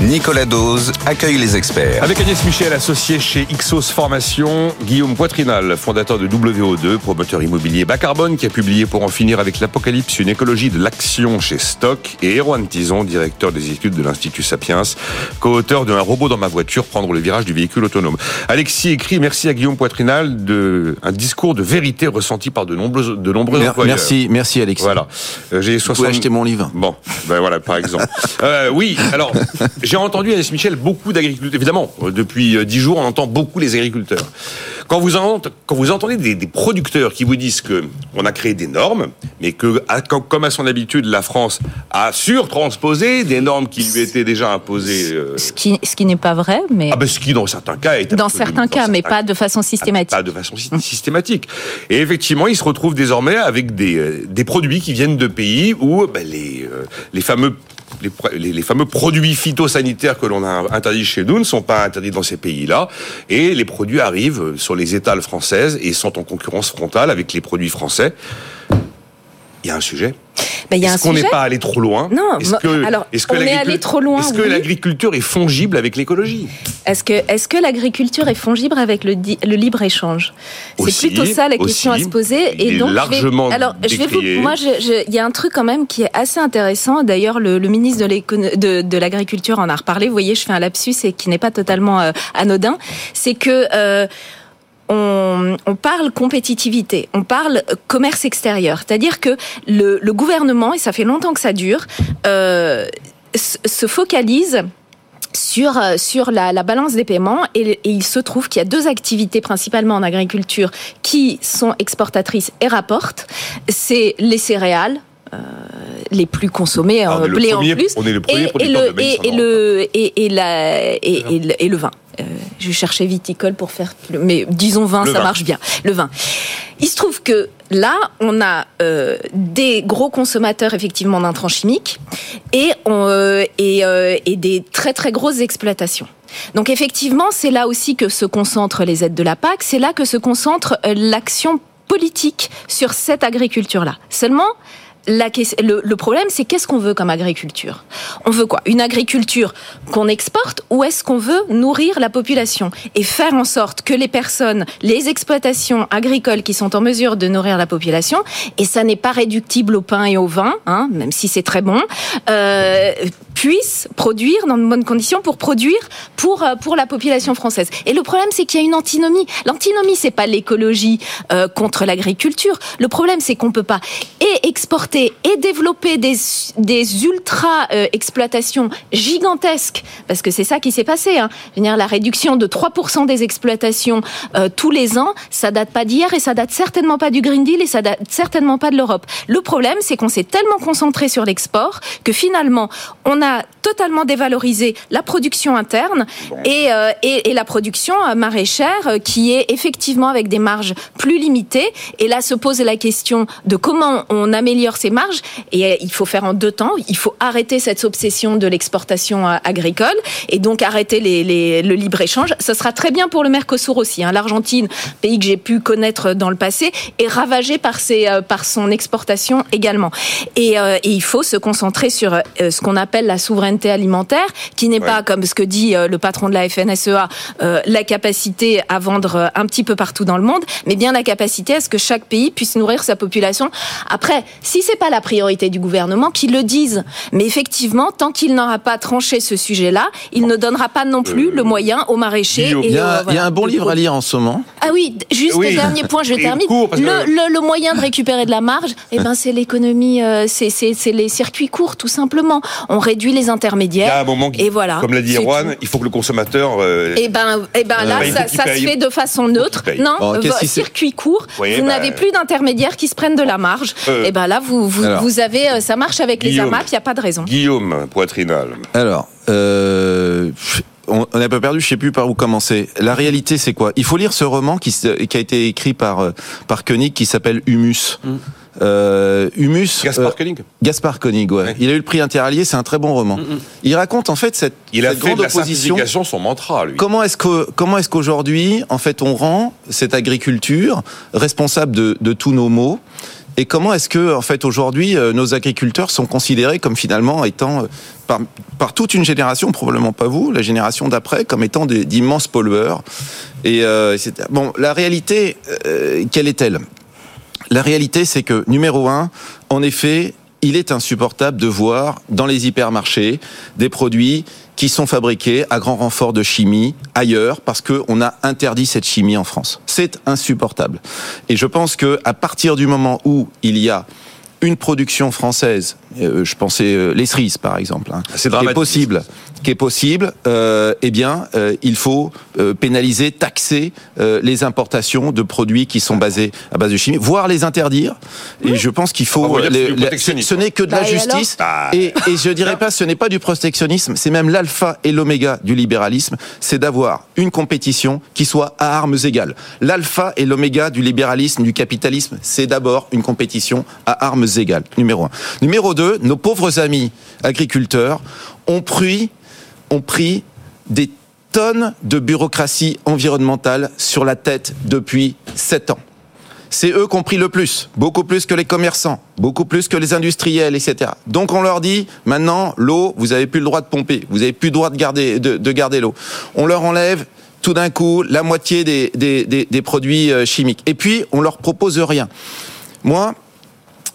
Nicolas Dose accueille les experts. Avec Agnès Michel, associé chez Ixos Formation, Guillaume Poitrinal, fondateur de WO2, promoteur immobilier bas carbone, qui a publié pour en finir avec l'apocalypse une écologie de l'action chez Stock, et Erwan Tison, directeur des études de l'Institut Sapiens, co-auteur d'un robot dans ma voiture, prendre le virage du véhicule autonome. Alexis écrit merci à Guillaume Poitrinal de un discours de vérité ressenti par de nombreux, de nombreux employeurs. Merci, merci Alexis. Voilà. Euh, j'ai 60... Vous pouvez acheter mon livre. Bon, ben voilà, par exemple. euh, oui, alors, j'ai entendu, Alice Michel, beaucoup d'agriculteurs. Évidemment, depuis euh, dix jours, on entend beaucoup les agriculteurs. Quand vous, entendez, quand vous entendez des, des, producteurs qui vous disent que on a créé des normes, mais que, comme à son habitude, la France a surtransposé des normes qui lui étaient déjà imposées. Euh... Ce qui, ce qui n'est pas vrai, mais. Ah ben, ce qui, dans certains cas, est. Dans certains cas, dans mais certains... pas de façon systématique. Pas de façon systématique. Et effectivement, ils se retrouvent désormais avec des, euh, des produits qui viennent de pays où ben, les, euh, les fameux les, fameux produits phytosanitaires que l'on a interdits chez nous ne sont pas interdits dans ces pays-là. Et les produits arrivent sur les étals françaises et sont en concurrence frontale avec les produits français. Il y a un sujet. Ben, est-ce qu'on n'est pas allé trop loin Non, est-ce que, alors que on est allé trop loin. Est-ce que oui. l'agriculture est fongible avec l'écologie? Est-ce que est-ce que l'agriculture est fongible avec le, le libre échange? C'est plutôt ça la question aussi, à se poser. Et donc, je largement vais, alors je vais vous, moi, il y a un truc quand même qui est assez intéressant. D'ailleurs, le, le, ministre de, de, de l'agriculture en a reparlé. Vous voyez, je fais un lapsus et qui n'est pas totalement euh, anodin. C'est que euh, on, on, parle compétitivité, on parle commerce extérieur. C'est-à-dire que le, le, gouvernement, et ça fait longtemps que ça dure, euh, se focalise sur sur la, la, balance des paiements et, et il se trouve qu'il y a deux activités principalement en agriculture qui sont exportatrices et rapportent. C'est les céréales. Euh, les plus consommés, Ah, euh, blé en plus, on est le premier et, et, le, et, et, le, et, et, la, et, et, le, et le vin. Euh, je cherchais viticole pour faire, mais disons vin, le ça vin. marche bien. Le vin. Il se trouve que là, on a euh, des gros consommateurs effectivement d'intrants chimiques et, on, euh, et, et des très très grosses exploitations. Donc effectivement, c'est là aussi que se concentrent les aides de la PAC, c'est là que se concentre l'action politique sur cette agriculture-là. Seulement, le, le, problème, c'est qu'est-ce qu'on veut comme agriculture? On veut quoi? Une agriculture qu'on exporte ou est-ce qu'on veut nourrir la population et faire en sorte que les personnes, les exploitations agricoles qui sont en mesure de nourrir la population, et ça n'est pas réductible au pain et au vin, hein, même si c'est très bon, euh, puissent produire dans de bonnes conditions pour produire pour euh, pour la population française. Et le problème, c'est qu'il y a une antinomie. L'antinomie, c'est pas l'écologie euh, contre l'agriculture. Le problème, c'est qu'on peut pas et exporter et développer des, des ultra euh, exploitations gigantesques, parce que c'est ça qui s'est passé. Hein. Je veux dire, la réduction de 3% des exploitations euh, tous les ans, ça date pas d'hier et ça date certainement pas du Green Deal et ça date certainement pas de l'Europe. Le problème, c'est qu'on s'est tellement concentré sur l'export que finalement, on a totalement dévalorisé la production interne et, euh, et, et la production maraîchère qui est effectivement avec des marges plus limitées. Et là se pose la question de comment on améliore ces marges et il faut faire en deux temps. Il faut arrêter cette obsession de l'exportation agricole et donc arrêter les, les, le libre-échange. Ce sera très bien pour le Mercosur aussi. Hein. L'Argentine, pays que j'ai pu connaître dans le passé, est ravagé par, ses, euh, par son exportation également. Et, euh, et, il faut se concentrer sur euh, ce qu'on appelle la souveraineté alimentaire, qui n'est ouais. pas, comme ce que dit le patron de la FNSEA, la capacité à vendre un petit peu partout dans le monde, mais bien la capacité à ce que chaque pays puisse nourrir sa population. Après, si c'est pas la priorité du gouvernement, qu'ils le disent. Mais effectivement, tant qu'il n'aura pas tranché ce sujet-là, il ne donnera pas non plus euh, le moyen aux maraîchers. Il y, a, et, euh, il y a un bon livre à lire en ce moment. Ah oui, juste oui. dernier point, je termine. Court, le, le, le, moyen de récupérer de la marge, eh ben, c'est l'économie, euh, c'est les circuits courts, tout simplement. On réduit réduit les intermédiaires. Il y a un moment, qui, et voilà, comme l'a dit Erwan, il faut que le consommateur. Euh, et ben, et ben là, ça, ça se fait de façon neutre. Non, bon, circuit court, vous bah, n'avez plus d'intermédiaires qui se prennent de la marge. et ben là, vous, vous, vous avez, ça marche avec les AMAP, il n'y a pas de raison. Guillaume Poitrinal. Alors, euh, on, a pas perdu, je sais plus par où commencer. La réalité, c'est quoi? Il faut lire ce roman qui, qui, a été écrit par euh, par Koenig, qui s'appelle Humus. Mm. Euh, Humus. Gaspard euh, Koenig. Gaspard Koenig, ouais. Il a eu le prix interallié, c'est un très bon roman. Mm, mm. Il raconte en fait cette, il a fait grande de la opposition. son mantra, lui. Comment est-ce que comment est-ce qu'aujourd'hui, en fait, on rend cette agriculture responsable de, de tous nos maux? Et comment est-ce que, en fait, aujourd'hui, euh, nos agriculteurs sont considérés comme finalement étant, par, par toute une génération, probablement pas vous, la génération d'après, comme étant d'immenses pollueurs? Et euh, bon, la réalité, euh, quelle est-elle? La réalité, c'est que numéro un, en effet, il est insupportable de voir dans les hypermarchés des produits qui sont fabriqués à grand renfort de chimie ailleurs parce qu'on a interdit cette chimie en France. C'est insupportable. Et je pense que à partir du moment où il y a une production française, euh, je pensais euh, les cerises par exemple, hein, c'est qui est possible, qui est possible, euh, eh bien, euh, il faut euh, pénaliser, taxer euh, les importations de produits qui sont basés à base de chimie, voire les interdire. Et je pense qu'il faut. Les, les, ce n'est que de la bah, justice. Et, et, je dirais pas, ce n'est pas du protectionnisme, c'est même l'alpha et l'oméga du libéralisme, c'est d'avoir une compétition qui soit à armes égales. L'alpha et l'oméga du libéralisme, du capitalisme, c'est d'abord une compétition à armes égales. Numéro un. Numéro deux, nos pauvres amis agriculteurs ont pris ont pris des tonnes de bureaucratie environnementale sur la tête depuis sept ans. C'est eux qui ont pris le plus, beaucoup plus que les commerçants, beaucoup plus que les industriels, etc. Donc on leur dit maintenant l'eau, vous avez plus le droit de pomper, vous avez plus le droit de garder de, de garder l'eau. On leur enlève tout d'un coup la moitié des, des, produits euh, chimiques. Et puis on leur propose rien. Moi,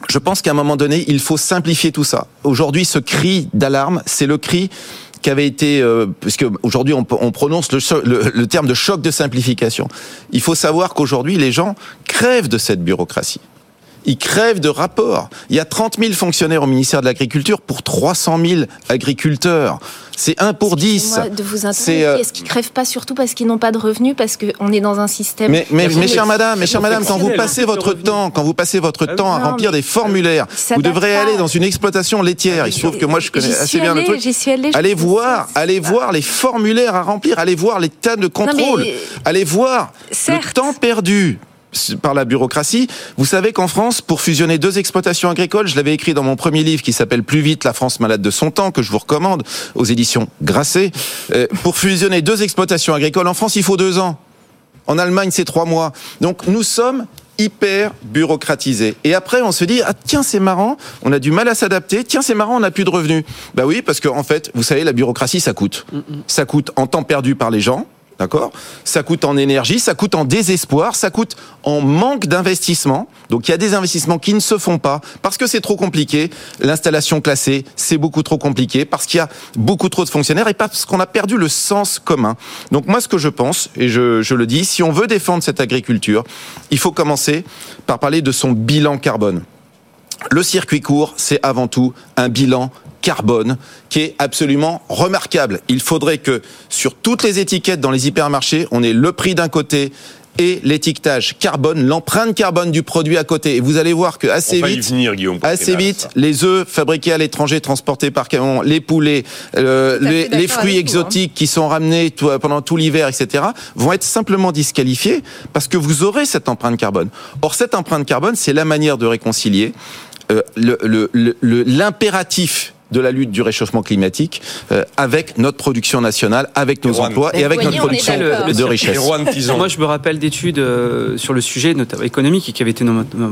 je pense qu'à un moment donné, il faut simplifier tout ça. Aujourd'hui, ce cri d'alarme, c'est le cri qui avait été, euh, puisque aujourd'hui on, on, prononce le, terme de choc de simplification. Il faut savoir qu'aujourd'hui les gens crèvent de cette bureaucratie. Ils crèvent de rapports. Il y a 30 000 fonctionnaires au ministère de l'Agriculture pour 300 000 agriculteurs. C'est 1 pour 10. de vous interrompre. Euh... Est-ce qu'ils crèvent pas surtout parce qu'ils n'ont pas de revenus, parce qu'on est dans un système. Mais, mais, mes chères madame, mes chères madame, quand vous passez votre temps, quand vous passez votre ah temps à remplir des formulaires, vous devrez aller dans une exploitation laitière. Il se trouve que moi je connais assez bien le truc. Allé, allez voir, allez voir les formulaires à remplir, allez voir les tas de contrôles, allez voir le temps perdu par la bureaucratie. Vous savez qu'en France, pour fusionner deux exploitations agricoles, je l'avais écrit dans mon premier livre qui s'appelle Plus vite, la France malade de son temps, que je vous recommande aux éditions Grasset. Euh, pour fusionner deux exploitations agricoles en France, il faut deux ans. En Allemagne, c'est trois mois. Donc nous sommes hyper bureaucratisés. Et après, on se dit, ah tiens, c'est marrant, on a du mal à s'adapter, tiens, c'est marrant, on n'a plus de revenus. Bah oui, parce qu'en en fait, vous savez, la bureaucratie, ça coûte. Mm -mm. Ça coûte en temps perdu par les gens, D'accord? Ça coûte en énergie, ça coûte en désespoir, ça coûte en manque d'investissement. Donc il y a des investissements qui ne se font pas parce que c'est trop compliqué. L'installation classée, c'est beaucoup trop compliqué parce qu'il y a beaucoup trop de fonctionnaires et parce qu'on a perdu le sens commun. Donc moi ce que je pense, et je, je le dis, si on veut défendre cette agriculture, il faut commencer par parler de son bilan carbone. Le circuit court, c'est avant tout un bilan carbone qui est absolument remarquable. Il faudrait que sur toutes les étiquettes dans les hypermarchés, on ait le prix d'un côté et l'étiquetage carbone, l'empreinte carbone du produit à côté. Et vous allez voir que assez vite, venir, assez vite, ça. les œufs fabriqués à l'étranger, transportés par camion, les poulets, euh, les, les, fruits exotiques vous, hein. qui sont ramenés tout, pendant tout l'hiver, etc., vont être simplement disqualifiés parce que vous aurez cette empreinte carbone. Or, cette empreinte carbone, c'est la manière de réconcilier euh, l'impératif de la lutte du réchauffement climatique euh, avec notre production nationale, avec nos Erwan. emplois et avec notre production de, de richesse. Moi, je me rappelle d'études euh, sur le sujet, notamment économique, qui avaient été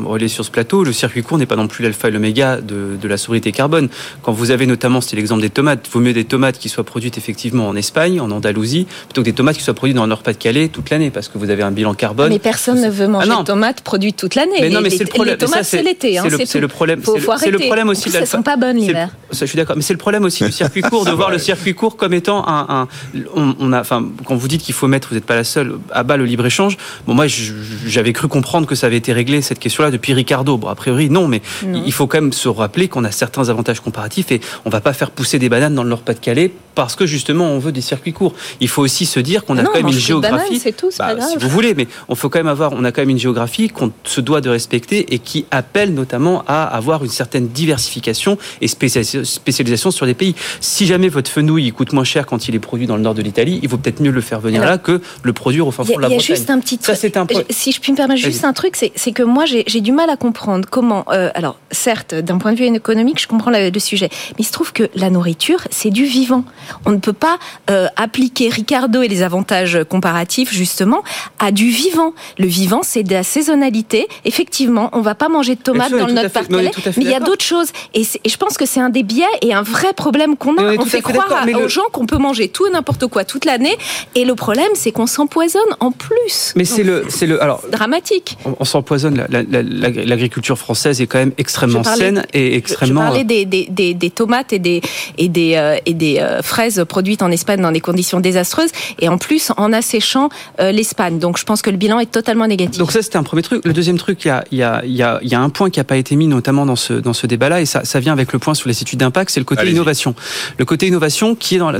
relayées sur ce plateau. Le circuit court n'est pas non plus l'alpha et l'oméga de, de, la sobriété carbone. Quand vous avez notamment, c'était l'exemple des tomates, il vaut mieux des tomates qui soient produites effectivement en Espagne, en Andalousie, plutôt que des tomates qui soient produites dans le Nord-Pas-de-Calais toute l'année, parce que vous avez un bilan carbone. Mais personne ne veut manger ah de tomates produites toute l'année. Mais non, mais c'est le problème. Les tomates, c'est l'été. C'est le, le, problème. C'est le problème aussi. Elles sont pas bonnes l'hiver. Je suis d'accord. Mais c'est le problème aussi du circuit court, de voir le circuit court comme étant un. un on, a, enfin, quand vous dites qu'il faut mettre, vous n'êtes pas la seule, à bas le libre échange. Bon, moi, j'avais cru comprendre que ça avait été réglé cette question-là depuis Ricardo. Bon, a priori, non, mais il faut quand même se rappeler qu'on a certains avantages comparatifs et on va pas faire pousser des bananes dans le Nord-Pas-de-Calais parce que justement on veut des circuits courts. Il faut aussi se dire qu'on a quand même une géographie. c'est tout, bah, si vous voulez, mais on faut quand même avoir, on a quand même une géographie qu'on se doit de respecter et qui appelle notamment à avoir une certaine diversification et spécialisation sur des pays. Si jamais votre fenouil coûte moins cher quand il est produit dans le nord de l'Italie, il vaut peut-être mieux le faire venir là que le produire au fin fond de la Bretagne. Il y a juste un petit truc. Ça, un Si je puis me permettre juste un truc, c'est que moi j'ai du mal à comprendre comment. Euh, alors certes, d'un point de vue économique, je comprends le, sujet, mais il se trouve que la nourriture, c'est du vivant. On ne peut pas euh, appliquer Ricardo et les avantages comparatifs justement à du vivant. Le vivant, c'est de la saisonnalité. Effectivement, on va pas manger de tomates dans le nord mais il y a d'autres choses. Et, je pense que c'est un des biais et un vrai problème qu'on a. On, fait croire aux gens qu'on peut manger tout et n'importe quoi toute l'année, et le problème, c'est qu'on s'empoisonne en plus. Mais c'est le, c'est le, alors dramatique. On, s'empoisonne. L'agriculture française est quand même extrêmement saine et extrêmement. Je parlais des, des, des, tomates et des et des euh, et des euh, fraises produites en Espagne dans des conditions désastreuses, et en plus en asséchant euh, l'Espagne. Donc je pense que le bilan est totalement négatif. Donc ça c'était un premier truc. Le deuxième truc, il y a il y a il y a, y a un point qui n'a pas été mis notamment dans ce dans ce débat-là, et ça ça vient avec le point sur les études d'impact, c'est le côté innovation. Le côté innovation qui est dans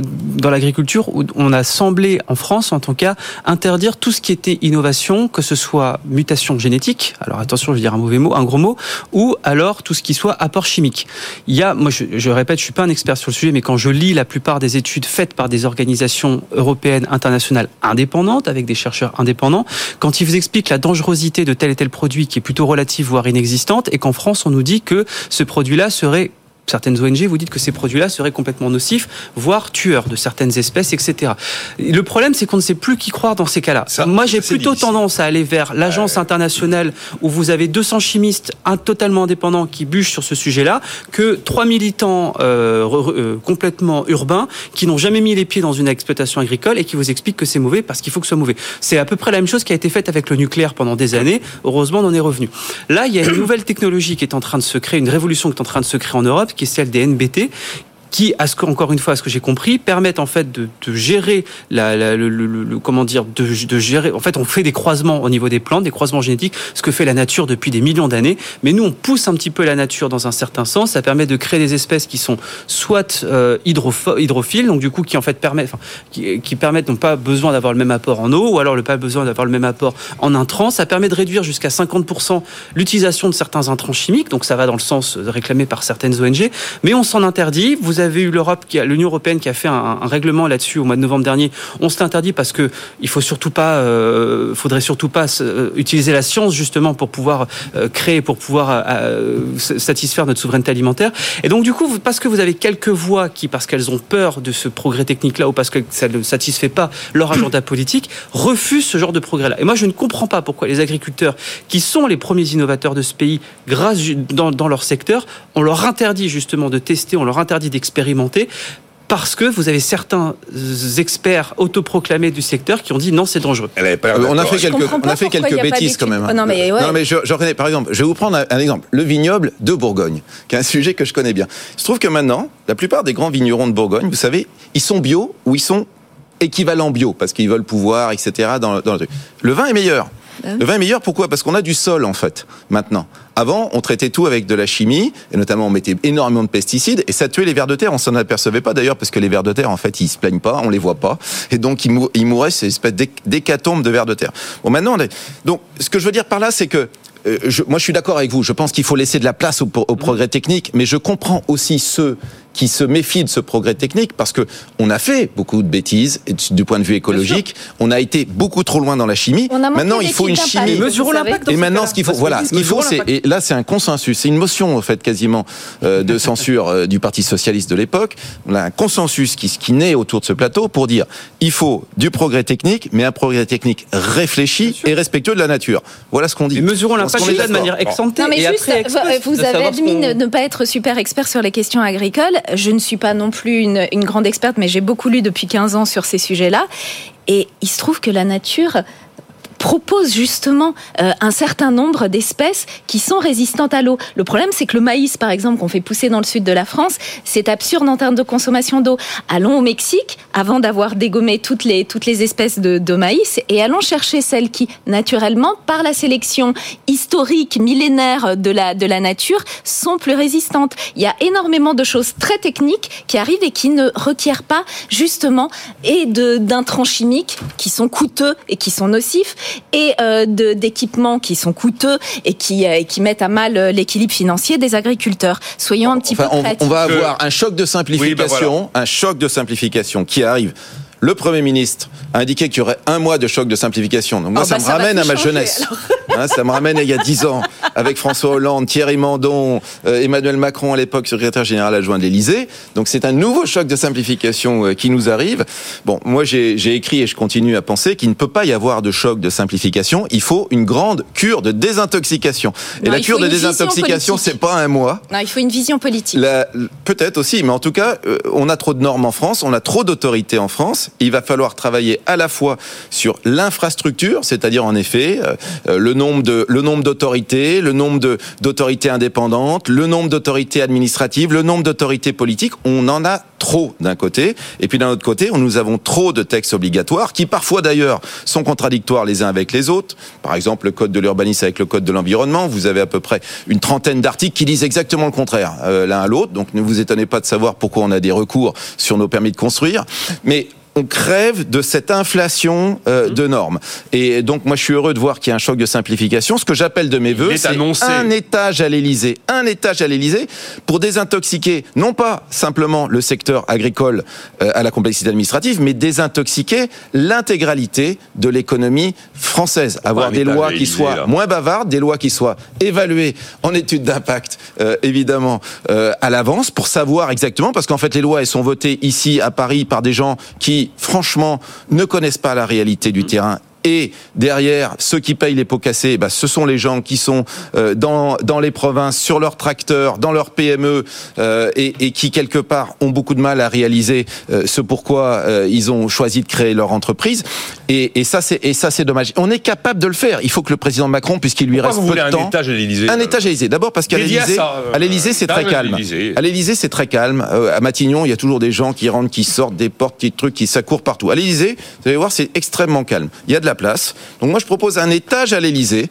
dans l'agriculture où on a semblé en France en tout cas interdire tout ce qui était innovation, que ce soit mutation génétique. Alors attention, je vais dire un mauvais mot, un gros mot, ou alors tout ce qui soit apport chimique. Il y a, moi je, je répète, je suis pas un expert sur le sujet, mais quand je lis la plupart des études faites par des organisations européennes, internationales indépendantes, avec des chercheurs indépendants, quand ils vous expliquent la dangerosité de tel et tel produit qui est plutôt relative, voire inexistante, et qu'en France on nous dit que ce produit-là serait certaines ONG vous dites que ces produits-là seraient complètement nocifs, voire tueurs de certaines espèces, etc. Le problème, c'est qu'on ne sait plus qui croire dans ces cas-là. Moi, j'ai plutôt tendance à aller vers l'agence internationale où vous avez 200 chimistes totalement indépendants qui bûchent sur ce sujet-là, que trois militants euh, euh, complètement urbains qui n'ont jamais mis les pieds dans une exploitation agricole et qui vous expliquent que c'est mauvais parce qu'il faut que ce soit mauvais. C'est à peu près la même chose qui a été faite avec le nucléaire pendant des années. Heureusement, on en est revenu. Là, il y a une nouvelle technologie qui est en train de se créer, une révolution qui est en train de se créer en Europe qui est celle des NBT, qui, à ce que, encore une fois, à ce que j'ai compris, permettent en fait de, gérer la, le, comment dire, de, gérer. En fait, on fait des croisements au niveau des plantes, des croisements génétiques, ce que fait la nature depuis des millions d'années. Mais nous, on pousse un petit peu la nature dans un certain sens. Ça permet de créer des espèces qui sont soit euh, hydrophiles, donc du coup qui en fait permettent, qui, permettent n'ont pas besoin d'avoir le même apport en eau, ou alors le pas besoin d'avoir le même apport en intrants. Ça permet de réduire jusqu'à 50% l'utilisation de certains intrants chimiques. Donc ça va dans le sens réclamé par certaines ONG. Mais on s'en interdit. Vous vous avez eu l'Europe, l'Union européenne qui a fait un, règlement là-dessus au mois de novembre dernier. On s'est interdit parce que il faut surtout pas, euh, faudrait surtout pas euh, utiliser la science justement pour pouvoir euh, créer, pour pouvoir satisfaire notre souveraineté alimentaire. Et donc du coup, parce que vous avez quelques voix qui, parce qu'elles ont peur de ce progrès technique-là ou parce que ça ne satisfait pas leur agenda politique, refusent ce genre de progrès-là. Et moi, je ne comprends pas pourquoi les agriculteurs, qui sont les premiers innovateurs de ce pays, grâce dans, leur secteur, on leur interdit justement de tester, on leur interdit d'expérimenter expérimenté parce que vous avez certains experts autoproclamés du secteur qui ont dit non, c'est dangereux. Euh, on a fait quelques, on a fait quelques bêtises quand même. Hein. non, mais, ouais. non, mais je, je par exemple, je vais vous prendre un exemple. Le vignoble de Bourgogne, qui est un sujet que je connais bien. Il se trouve que maintenant, la plupart des grands vignerons de Bourgogne, vous savez, ils sont bio ou ils sont équivalents bio, parce qu'ils veulent pouvoir, etc. Dans, dans le truc. Le vin est meilleur. Ah le vin est meilleur, pourquoi? Parce qu'on a du sol, en fait, maintenant. Avant, on traitait tout avec de la chimie, et notamment on mettait énormément de pesticides, et ça tuait les vers de terre. On s'en apercevait pas d'ailleurs, parce que les vers de terre, en fait, ils se plaignent pas, on les voit pas, et donc ils, mou ils mouraient, c'est une espèce d'hécatombe de vers de terre. Bon, maintenant, on est... donc, ce que je veux dire par là, c'est que euh, je, moi, je suis d'accord avec vous. Je pense qu'il faut laisser de la place au, au progrès technique, mais je comprends aussi ceux qui se méfient de ce progrès technique parce que on a fait beaucoup de bêtises du point de vue écologique. On a été beaucoup trop loin dans la chimie. Maintenant, il faut une chimie. Mesurons l'impact. Et maintenant, ce qu'il faut, voilà, ce qu'il faut, c'est et là, c'est un consensus. C'est une motion en fait quasiment euh, de censure euh, du Parti socialiste de l'époque. On a un consensus qui, qui naît autour de ce plateau pour dire il faut du progrès technique, mais un progrès technique réfléchi et respectueux de la nature. Voilà ce qu'on dit. Et mesurons l'impact de manière exemptée. Non, mais juste, vous avez admis ne pas être super expert sur les questions agricoles je ne suis pas non plus une, grande experte, mais j'ai beaucoup lu depuis 15 ans sur ces sujets-là. Et il se trouve que la nature propose justement euh, un certain nombre d'espèces qui sont résistantes à l'eau. Le problème, c'est que le maïs, par exemple, qu'on fait pousser dans le sud de la France, c'est absurde en termes de consommation d'eau. Allons au Mexique, avant d'avoir dégommé toutes les, toutes les espèces de, de maïs, et allons chercher celles qui, naturellement, par la sélection historique, millénaire de la, de la nature, sont plus résistantes. Il y a énormément de choses très techniques qui arrivent et qui ne requièrent pas, justement, et d'intrants chimiques qui sont coûteux et qui sont nocifs, et euh, d'équipements qui sont coûteux et qui, euh, qui mettent à mal euh, l'équilibre financier des agriculteurs. Soyons un petit Enfin, peu on, créatifs. on va avoir un choc de simplification, Oui, bah un choc de simplification qui arrive. Le Premier ministre a indiqué qu'il y aurait un mois de choc de simplification. Donc moi, ça bah, me ça va ramène à ma changer, jeunesse. Hein, ça me ramène à il y a dix ans, avec François Hollande, Thierry Mandon, euh, Emmanuel Macron à l'époque, secrétaire général adjoint de l'Élysée. Donc c'est un nouveau choc de simplification euh, qui nous arrive. Bon, moi j'ai écrit et je continue à penser qu'il ne peut pas y avoir de choc de simplification. Il faut une grande cure de désintoxication. Et Non, la cure de désintoxication, c'est pas un mois. Non, il faut une vision politique. La- Peut-être aussi, mais en tout cas, euh, on a trop de normes en France, on a trop d'autorités en France. Il va falloir travailler à la fois sur l'infrastructure, c'est-à-dire en effet euh, euh, le nombre le nombre d'autorités, le nombre d'autorités indépendantes, le nombre d'autorités administratives, le nombre d'autorités politiques. On en a trop d'un côté, et puis d'un autre côté, nous avons trop de textes obligatoires qui parfois d'ailleurs sont contradictoires les uns avec les autres. Par exemple, le code de l'urbanisme avec le code de l'environnement, vous avez à peu près une trentaine d'articles qui disent exactement le contraire euh, l'un à l'autre. Donc ne vous étonnez pas de savoir pourquoi on a des recours sur nos permis de construire. Mais on crève de cette inflation euh, de normes. Et donc, moi, je suis heureux de voir qu'il y a un choc de simplification. Ce que j'appelle de mes voeux, est c'est un étage à l'Élysée, un étage à l'Élysée pour désintoxiquer non pas simplement le secteur agricole euh, à la complexité administrative, mais désintoxiquer l'intégralité de l'économie française. Avoir des lois qui soient là. moins bavardes, des lois qui soient évaluées en études d'impact, euh, évidemment, à l'avance, pour savoir exactement, parce qu'en fait, les lois, elles sont votées ici, à Paris, par des gens qui, franchement, ne connaissent pas la réalité du terrain. Et derrière, ceux qui payent les pots cassés, bah, ce sont les gens qui sont euh, dans, dans les provinces, sur leurs tracteurs, dans leurs PME, euh, et, et qui, quelque part, ont beaucoup de mal à réaliser euh, ce pourquoi ils ont choisi de créer leur entreprise. Et, et ça, c'est dommage. On est capable de le faire. Il faut que le président Macron, puisqu'il lui reste peu voulez de un temps, étage à l'Élysée un étage à l'Élysée. D'abord parce qu'à l'Élysée, ça, à l'Élysée, c'est très calme. À l'Élysée, c'est très calme. À Matignon, il y a toujours des gens qui rentrent, qui sortent des portes, qui trucs, qui s'accourent partout. À l'Élysée, vous allez voir, c'est extrêmement calme. Il y a de la place. Donc moi, je propose un étage à l'Élysée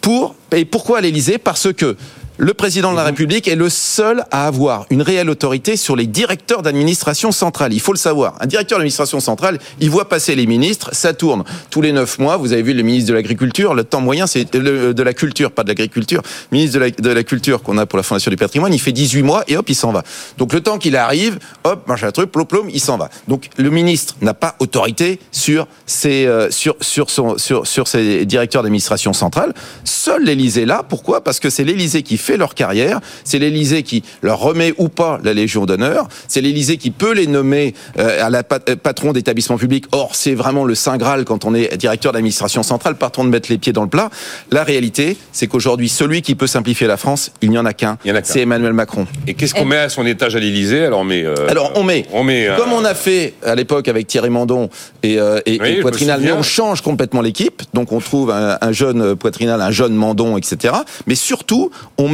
pour et pourquoi à l'Élysée? Parce que le président de la République est le seul à avoir une réelle autorité sur les directeurs d'administration centrale. Il faut le savoir. Un directeur d'administration centrale, il voit passer les ministres, ça tourne tous les neuf mois. Vous avez vu le ministre de l'Agriculture, le temps moyen, c'est de la culture, pas de l'agriculture. Ministre de la, de la Culture qu'on a pour la Fondation du patrimoine, il fait 18 mois et hop, il s'en va. Donc le temps qu'il arrive, hop, machin truc, plom, plom, il s'en va. Donc le ministre n'a pas autorité sur ses, euh, sur, sur, son, sur, sur ses directeurs d'administration centrale. Seul l'Élysée là. Pourquoi? Parce que c'est l'Élysée qui fait leur carrière. C'est l'Élysée qui leur remet ou pas la Légion d'honneur. C'est l'Élysée qui peut les nommer euh, à la pat- euh, patron d'établissement public. Or, c'est vraiment le saint graal quand on est directeur d'administration centrale. Partons de mettre les pieds dans le plat. La réalité, c'est qu'aujourd'hui, celui qui peut simplifier la France, il n'y en a qu'un. Il y en a qu'un. C'est Emmanuel Macron. Et qu'est-ce qu'on met à son étage à l'Élysée? Alors on met. euh, Alors on met, On met. euh, comme on a fait à l'époque avec Thierry Mandon et, euh, et, Oui, et je me Poitrinal, mais on change complètement l'équipe. Donc on trouve un, un jeune Poitrinal, un jeune Mandon, etc. Mais surtout, on met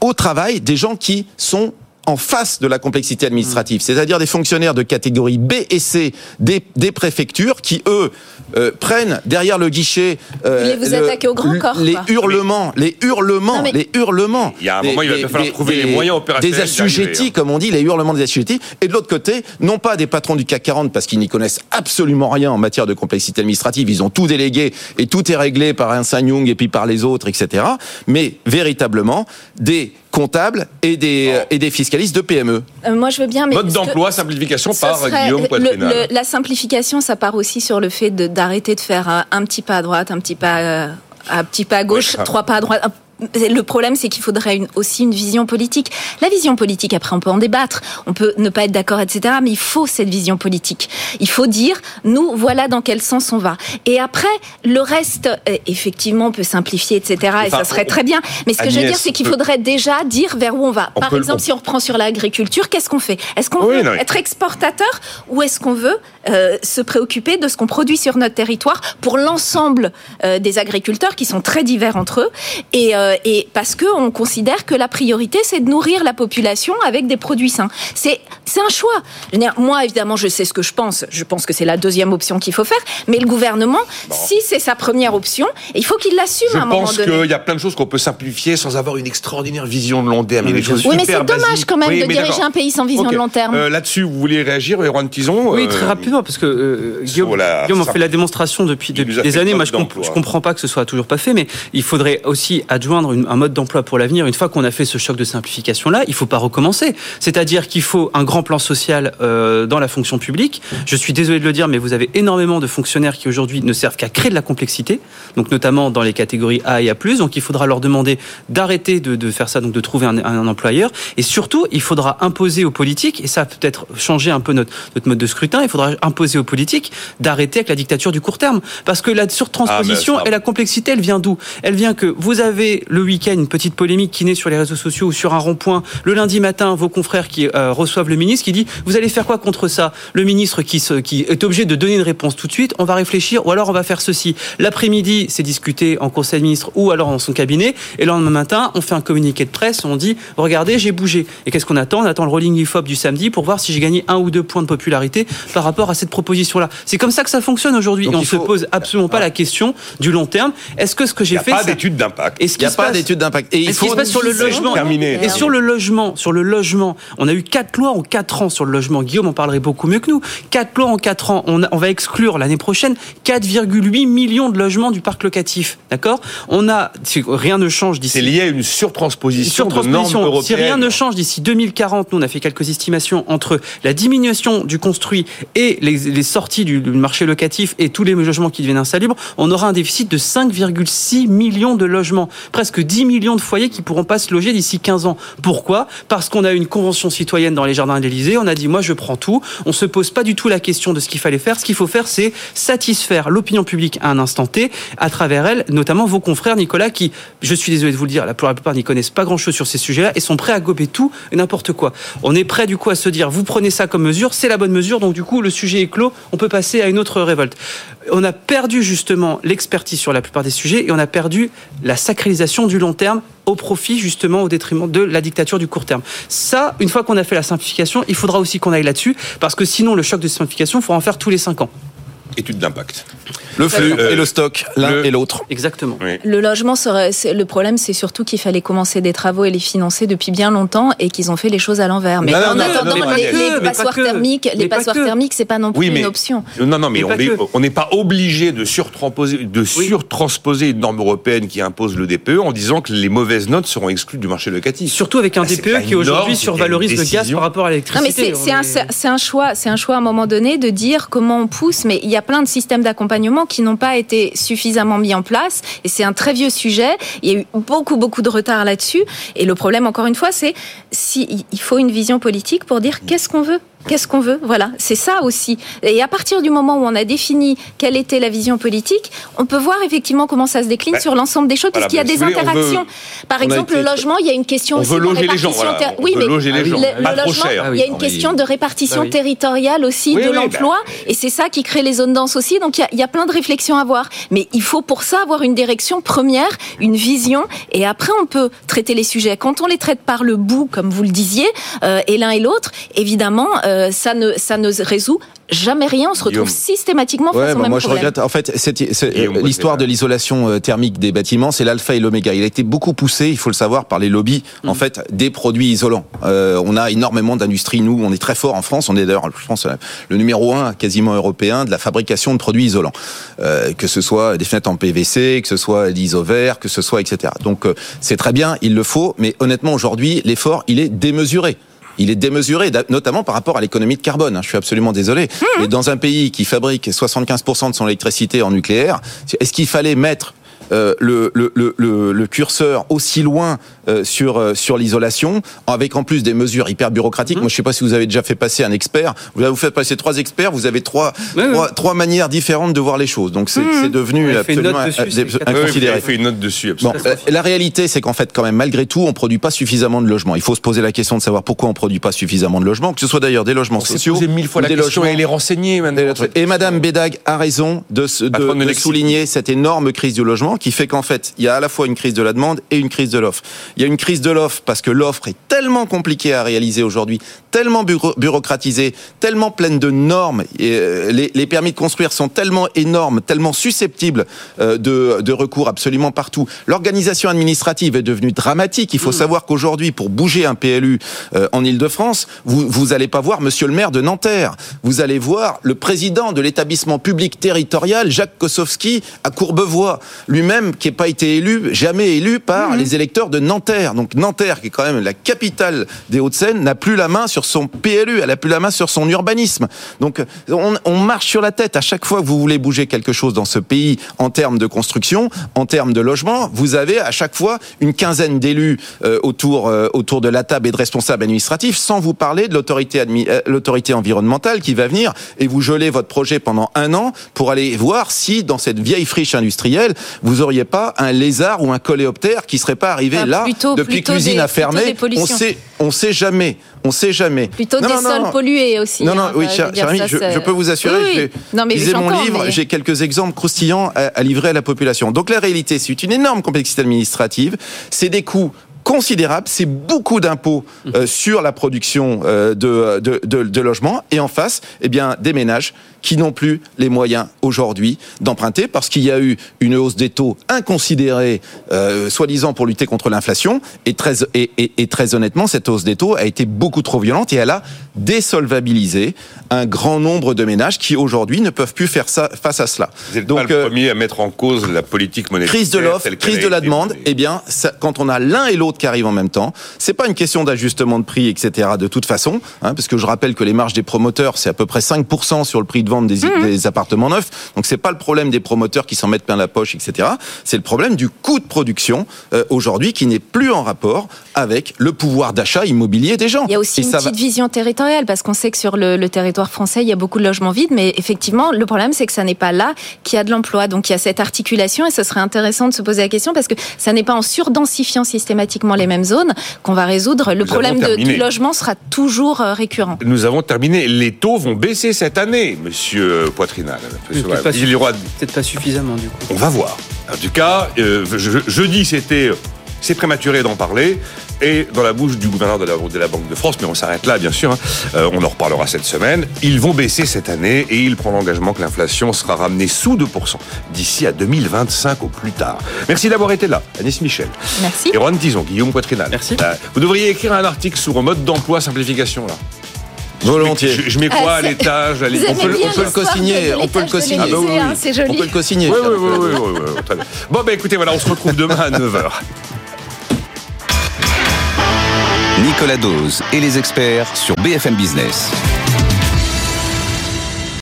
au travail des gens qui sont en face de la complexité administrative, c'est-à-dire des fonctionnaires de catégorie B et C des, des préfectures qui, eux, euh, prennent derrière le guichet euh, Vous voulez vous le- attaquer au grand corps, les quoi. hurlements, les hurlements, Non, mais- les hurlements. Il y a un des- moment, il va des- falloir des- trouver les des- moyens opérationnels Des assujettis, hein. comme on dit, les hurlements des assujettis. Et de l'autre côté, non pas des patrons du CAC 40 parce qu'ils n'y connaissent absolument rien en matière de complexité administrative, ils ont tout délégué et tout est réglé par un San Young et puis par les autres, etc. Mais véritablement des comptables et des, Oh. et des fiscalistes de PME. Euh, moi, je veux bien, mais Mode d'emploi, simplification par Guillaume le- Poitrinal. le- la simplification, ça part aussi sur le fait de- d'arrêter de faire un, un petit pas à droite, un petit pas, euh, un petit pas à gauche, Oui. trois pas à droite. Un- le problème, c'est qu'il faudrait une, aussi une vision politique. La vision politique, après, on peut en débattre, on peut ne pas être d'accord, etc. Mais il faut cette vision politique. Il faut dire, nous, voilà dans quel sens on va. Et après, le reste, euh, effectivement, on peut simplifier, etc. et ça serait très bien. Mais ce que je veux dire, c'est qu'il peut- faudrait déjà dire vers où on va. On Par peut- exemple, on- si on reprend sur l'agriculture, qu'est-ce qu'on fait? Est-ce qu'on Oui, veut non, être exportateur ou est-ce qu'on veut euh, se préoccuper de ce qu'on produit sur notre territoire pour l'ensemble euh, des agriculteurs qui sont très divers entre eux et, euh, et parce que on considère que la priorité c'est de nourrir la population avec des produits sains. C'est c'est un choix. Je veux dire, moi évidemment je sais ce que je pense. Je pense que c'est la deuxième option qu'il faut faire. Mais le gouvernement, si c'est sa première option, il faut qu'il l'assume Je à un moment pense donné. qu'il y a plein de choses qu'on peut simplifier sans avoir une extraordinaire vision de long terme. Il y a des choses Oui, mais c'est dommage basiques. quand même Oui, de diriger un pays sans vision de long terme. Euh, Là-dessus, vous voulez réagir, Erwan Tison Oui, Euh, très rapidement, parce que euh, Guillaume, la- Guillaume en fait la démonstration depuis, des années. Moi, je, je comprends pas que ce soit toujours pas fait, mais il faudrait aussi adjoindre une- un mode d'emploi pour l'avenir. Une fois qu'on a fait ce choc de simplification-là, il faut pas recommencer. C'est-à-dire qu'il faut un grand plan social euh, dans la fonction publique. Je suis désolé de le dire, mais vous avez énormément de fonctionnaires qui aujourd'hui ne servent qu'à créer de la complexité, donc notamment dans les catégories A et A+. Donc il faudra leur demander d'arrêter de, de faire ça, donc de trouver un, un employeur. Et surtout, il faudra imposer aux politiques, et ça peut être changer un peu notre, notre mode de scrutin, il faudra imposer aux politiques d'arrêter avec la dictature du court terme. Parce que la surtransposition Ah, et la complexité, elle vient d'où? Elle vient que vous avez le week-end une petite polémique qui naît sur les réseaux sociaux ou sur un rond-point. Le lundi matin, vos confrères qui euh, reçoivent le ministre qui dit vous allez faire quoi contre ça? Le ministre qui, se, qui est obligé de donner une réponse tout de suite. On va réfléchir ou alors on va faire ceci. L'après-midi, c'est discuté en conseil des ministres ou alors dans son cabinet. Et le lendemain matin, on fait un communiqué de presse. On dit regardez, j'ai bougé. Et qu'est-ce qu'on attend? On attend le rolling IFOP du samedi pour voir si j'ai gagné un ou deux points de popularité par rapport à cette proposition-là. C'est comme ça que ça fonctionne aujourd'hui. Et on il se pose absolument pas la question du long terme. Est-ce que ce que Il j'ai n'y a fait, pas ça- d'étude d'impact. Il n'y a pas d'étude d'impact. Et il ce qui faut se passe sur le logement, Terminé. et sur le logement, sur le logement, on a eu quatre lois en quatre ans sur le logement. Guillaume en parlerait beaucoup mieux que nous. Quatre lois en quatre ans. On, a- on va exclure l'année prochaine 4,8 millions de logements du parc locatif. D'accord? On a, rien ne change d'ici. C'est lié à une surtransposition, de normes Surtransposition. européennes. Si rien ne change d'ici 2040, nous on a fait quelques estimations entre la diminution du construit et les, les sorties du, du marché locatif et tous les logements qui deviennent insalubres, on aura un déficit de 5,6 millions de logements, presque 10 millions de foyers qui pourront pas se loger d'ici 15 ans. Pourquoi? Parce qu'on a une convention citoyenne dans les jardins de on a dit moi je prends tout, on se pose pas du tout la question de ce qu'il fallait faire, ce qu'il faut faire c'est satisfaire l'opinion publique à un instant T à travers elle, notamment vos confrères Nicolas qui, je suis désolé de vous le dire, la plupart n'y connaissent pas grand-chose sur ces sujets-là et sont prêts à gober tout et n'importe quoi. On est prêt du coup à se dire vous prenez ça comme mesure, c'est la bonne mesure, donc du coup le sujet est clos, on peut passer à une autre révolte. On a perdu justement l'expertise sur la plupart des sujets et on a perdu la sacralisation du long terme au profit justement au détriment de la dictature du court terme. Ça, une fois qu'on a fait la simplification, il faudra aussi qu'on aille là-dessus parce que sinon le choc de simplification, il faut en faire tous les cinq ans. Étude d'impact. Le flux Euh, et le stock, l'un le- et l'autre. Exactement. Oui. Le logement serait, le problème, c'est surtout qu'il fallait commencer des travaux et les financer depuis bien longtemps et qu'ils ont fait les choses à l'envers. Mais Non, en non, non, attendant, mais les, que, les mais pas passoires que. thermiques, Mais les pas passoires que. thermiques, c'est pas non plus Oui, mais une option. Non, non, mais Mais on n'est pas obligé de surtransposer, de surtransposer une norme européenne qui impose le DPE en disant que les mauvaises notes seront exclues du marché locatif. Surtout avec un Bah, pas DPE qui aujourd'hui survalorise le gaz par rapport à Non, l'électricité. mais c'est- c'est On un, est- c'est c'est un choix, c'est un choix à un moment donné de dire comment on pousse. Mais il y a plein de systèmes d'accompagnement qui n'ont pas été suffisamment mis en place, et c'est un très vieux sujet. Il y a eu beaucoup, beaucoup de retard là-dessus. Et le problème, encore une fois, c'est si il faut une vision politique pour dire qu'est-ce qu'on veut. Qu'est-ce qu'on veut Voilà, c'est ça aussi. Et à partir du moment où on a défini quelle était la vision politique, on peut voir effectivement comment ça se décline Bah, sur l'ensemble des choses, voilà, puisqu'il y a des voulez, interactions. veut- Par exemple, été- le logement, il y a une question On aussi veut de les gens, répartition voilà. ter- On Oui, veut mais loger les le, gens. le Pas trop logement, cher. Ah il y a une Non, question de répartition oui. territoriale aussi Oui, de oui, bah, l'emploi, et c'est ça qui crée les zones denses aussi. Donc il y a, il y a plein de réflexions à avoir, mais il faut pour ça avoir une direction première, une vision, et après on peut traiter les sujets. Quand on les traite par le bout, comme vous le disiez, euh, et l'un et l'autre, évidemment, euh, ça ne ça ne résout jamais rien. On se retrouve Guillaume. systématiquement face Ouais, au bah même moi je regrette. En fait, c'est- c'est- Guillaume euh, l'histoire de l'isolation euh, thermique des bâtiments, c'est l'alpha et l'oméga. Il a été beaucoup poussé, il faut le savoir, par les lobbies, en fait, des produits isolants. Euh, on a énormément d'industries. Nous, on est très fort en France. On est d'ailleurs, je pense, euh, le numéro un quasiment européen de la fabrication de produits isolants. Euh, que ce soit des fenêtres en PVC, que ce soit l'isovert, que ce soit etc. Donc euh, c'est très bien, il le faut. Mais honnêtement, aujourd'hui, l'effort, il est démesuré. Il est démesuré, notamment par rapport à l'économie de carbone. hein. Je suis absolument désolé. Mais dans un pays qui fabrique 75% de son électricité en nucléaire, est-ce qu'il fallait mettre le, le, le, le, curseur aussi loin euh, sur euh, sur l'isolation, avec en plus des mesures hyper bureaucratiques. Mhm. Moi, je sais pas si vous avez déjà fait passer un expert. Vous vous faites passer trois experts, vous avez trois trois, trois, manières différentes de voir les choses. Donc c'est mhm. devenu absolument inconsidéré. fait une note dessus. Bon, la réalité, c'est qu'en fait, quand même, malgré tout, on produit pas suffisamment de logements. Il faut se poser la question de savoir pourquoi on produit pas suffisamment de logements, que ce soit d'ailleurs des logements sociaux, posé mille fois la des question logements, et les renseigner. Et Madame Bédag a raison de, de, de souligner cette énorme crise du logement qui fait qu'en fait, il y a à la fois une crise de la demande et une crise de l'offre. Il y a une crise de l'offre parce que l'offre est tellement compliquée à réaliser aujourd'hui, tellement bureaucratisée, tellement pleine de normes. Et euh, les, les, permis de construire sont tellement énormes, tellement susceptibles euh, de, de recours absolument partout. L'organisation administrative est devenue dramatique. Il faut mmh. savoir qu'aujourd'hui, pour bouger un PLU euh, en Ile-de-France, vous vous allez pas voir Monsieur le maire de Nanterre. Vous allez voir le président de l'établissement public territorial, Jacques Kosowski, à Courbevoie, lui-même qui n'a pas été élu, jamais élu par mmh. les électeurs de Nanterre. Donc Nanterre, qui est quand même la capitale des Hauts-de-Seine, n'a plus la main sur son PLU, elle n'a plus la main sur son urbanisme. Donc on, on, marche sur la tête à chaque fois que vous voulez bouger quelque chose dans ce pays en termes de construction, en termes de logement. Vous avez à chaque fois une quinzaine d'élus euh, autour euh, autour de la table et de responsables administratifs, sans vous parler de l'autorité euh, l'autorité environnementale qui va venir et vous geler votre projet pendant un an pour aller voir si dans cette vieille friche industrielle vous auriez pas un lézard ou un coléoptère qui serait pas arrivé là depuis que l'usine a fermé. On sait, on sait jamais. On sait jamais. Plutôt des sols pollués aussi. Non, non, hein, oui, cher, je, peux vous assurer. Oui, Lisez mon livre, j'ai quelques exemples croustillants à, à livrer à la population. Donc la réalité, c'est une énorme complexité administrative. C'est des coûts considérable, c'est beaucoup d'impôts euh, sur la production euh, de, de, de, de, logements, et en face, eh bien, des ménages qui n'ont plus les moyens aujourd'hui d'emprunter parce qu'il y a eu une hausse des taux inconsidérée, euh, soi-disant pour lutter contre l'inflation, et très, et, et, et très honnêtement, cette hausse des taux a été beaucoup trop violente et elle a désolvabilisé un grand nombre de ménages qui aujourd'hui ne peuvent plus faire ça face à cela. Vous êtes Donc, pas le euh, premier à mettre en cause la politique monétaire. Crise de l'offre, crise de la demande. Eh bien, ça, quand on a l'un et l'autre qui arrivent en même temps. C'est pas une question d'ajustement de prix, etc. De toute façon, hein, parce que je rappelle que les marges des promoteurs, c'est à peu près 5% sur le prix de vente des, mmh. des appartements neufs. Donc c'est pas le problème des promoteurs qui s'en mettent plein la poche, etc. C'est le problème du coût de production euh, aujourd'hui qui n'est plus en rapport avec le pouvoir d'achat immobilier des gens. Il y a aussi une petite vision territoriale parce qu'on sait que sur le, le, territoire français, il y a beaucoup de logements vides, mais effectivement, le problème c'est que ça n'est pas là qu'il y a de l'emploi. Donc il y a cette articulation et ce serait intéressant de se poser la question parce que ça n'est pas en surdensifiant systématiquement les mêmes zones qu'on va résoudre. Le problème de, du logement sera toujours euh, récurrent. Nous avons terminé. Les taux vont baisser cette année, monsieur Poitrinal. Peut-être pas, peut pas, suffisamment, du coup. On va voir. En tout cas, euh, je, jeudi, c'était c'est prématuré d'en parler. Et dans la bouche du gouverneur de la, de la Banque de France, mais on s'arrête là, bien sûr, hein, euh, on en reparlera cette semaine, ils vont baisser cette année et il prend l'engagement que l'inflation sera ramenée sous 2% d'ici à 2025 au plus tard. Merci d'avoir été là, Anis Michel. Merci. Et Juan Tison, Guillaume Poitrinal. Merci. Euh, vous devriez écrire un article sur mode d'emploi simplification, là. Volontiers. Je, je, mets quoi ah, à l'étage on, peut, on peut le co-signer. On peut le co-signer. Ah bah oui, oui. C'est joli. On peut le co-signer. Oui, oui, oui, oui, oui, Bon, bah écoutez, voilà, on se retrouve demain à 9h. Nicolas Dose et les experts sur BFM Business.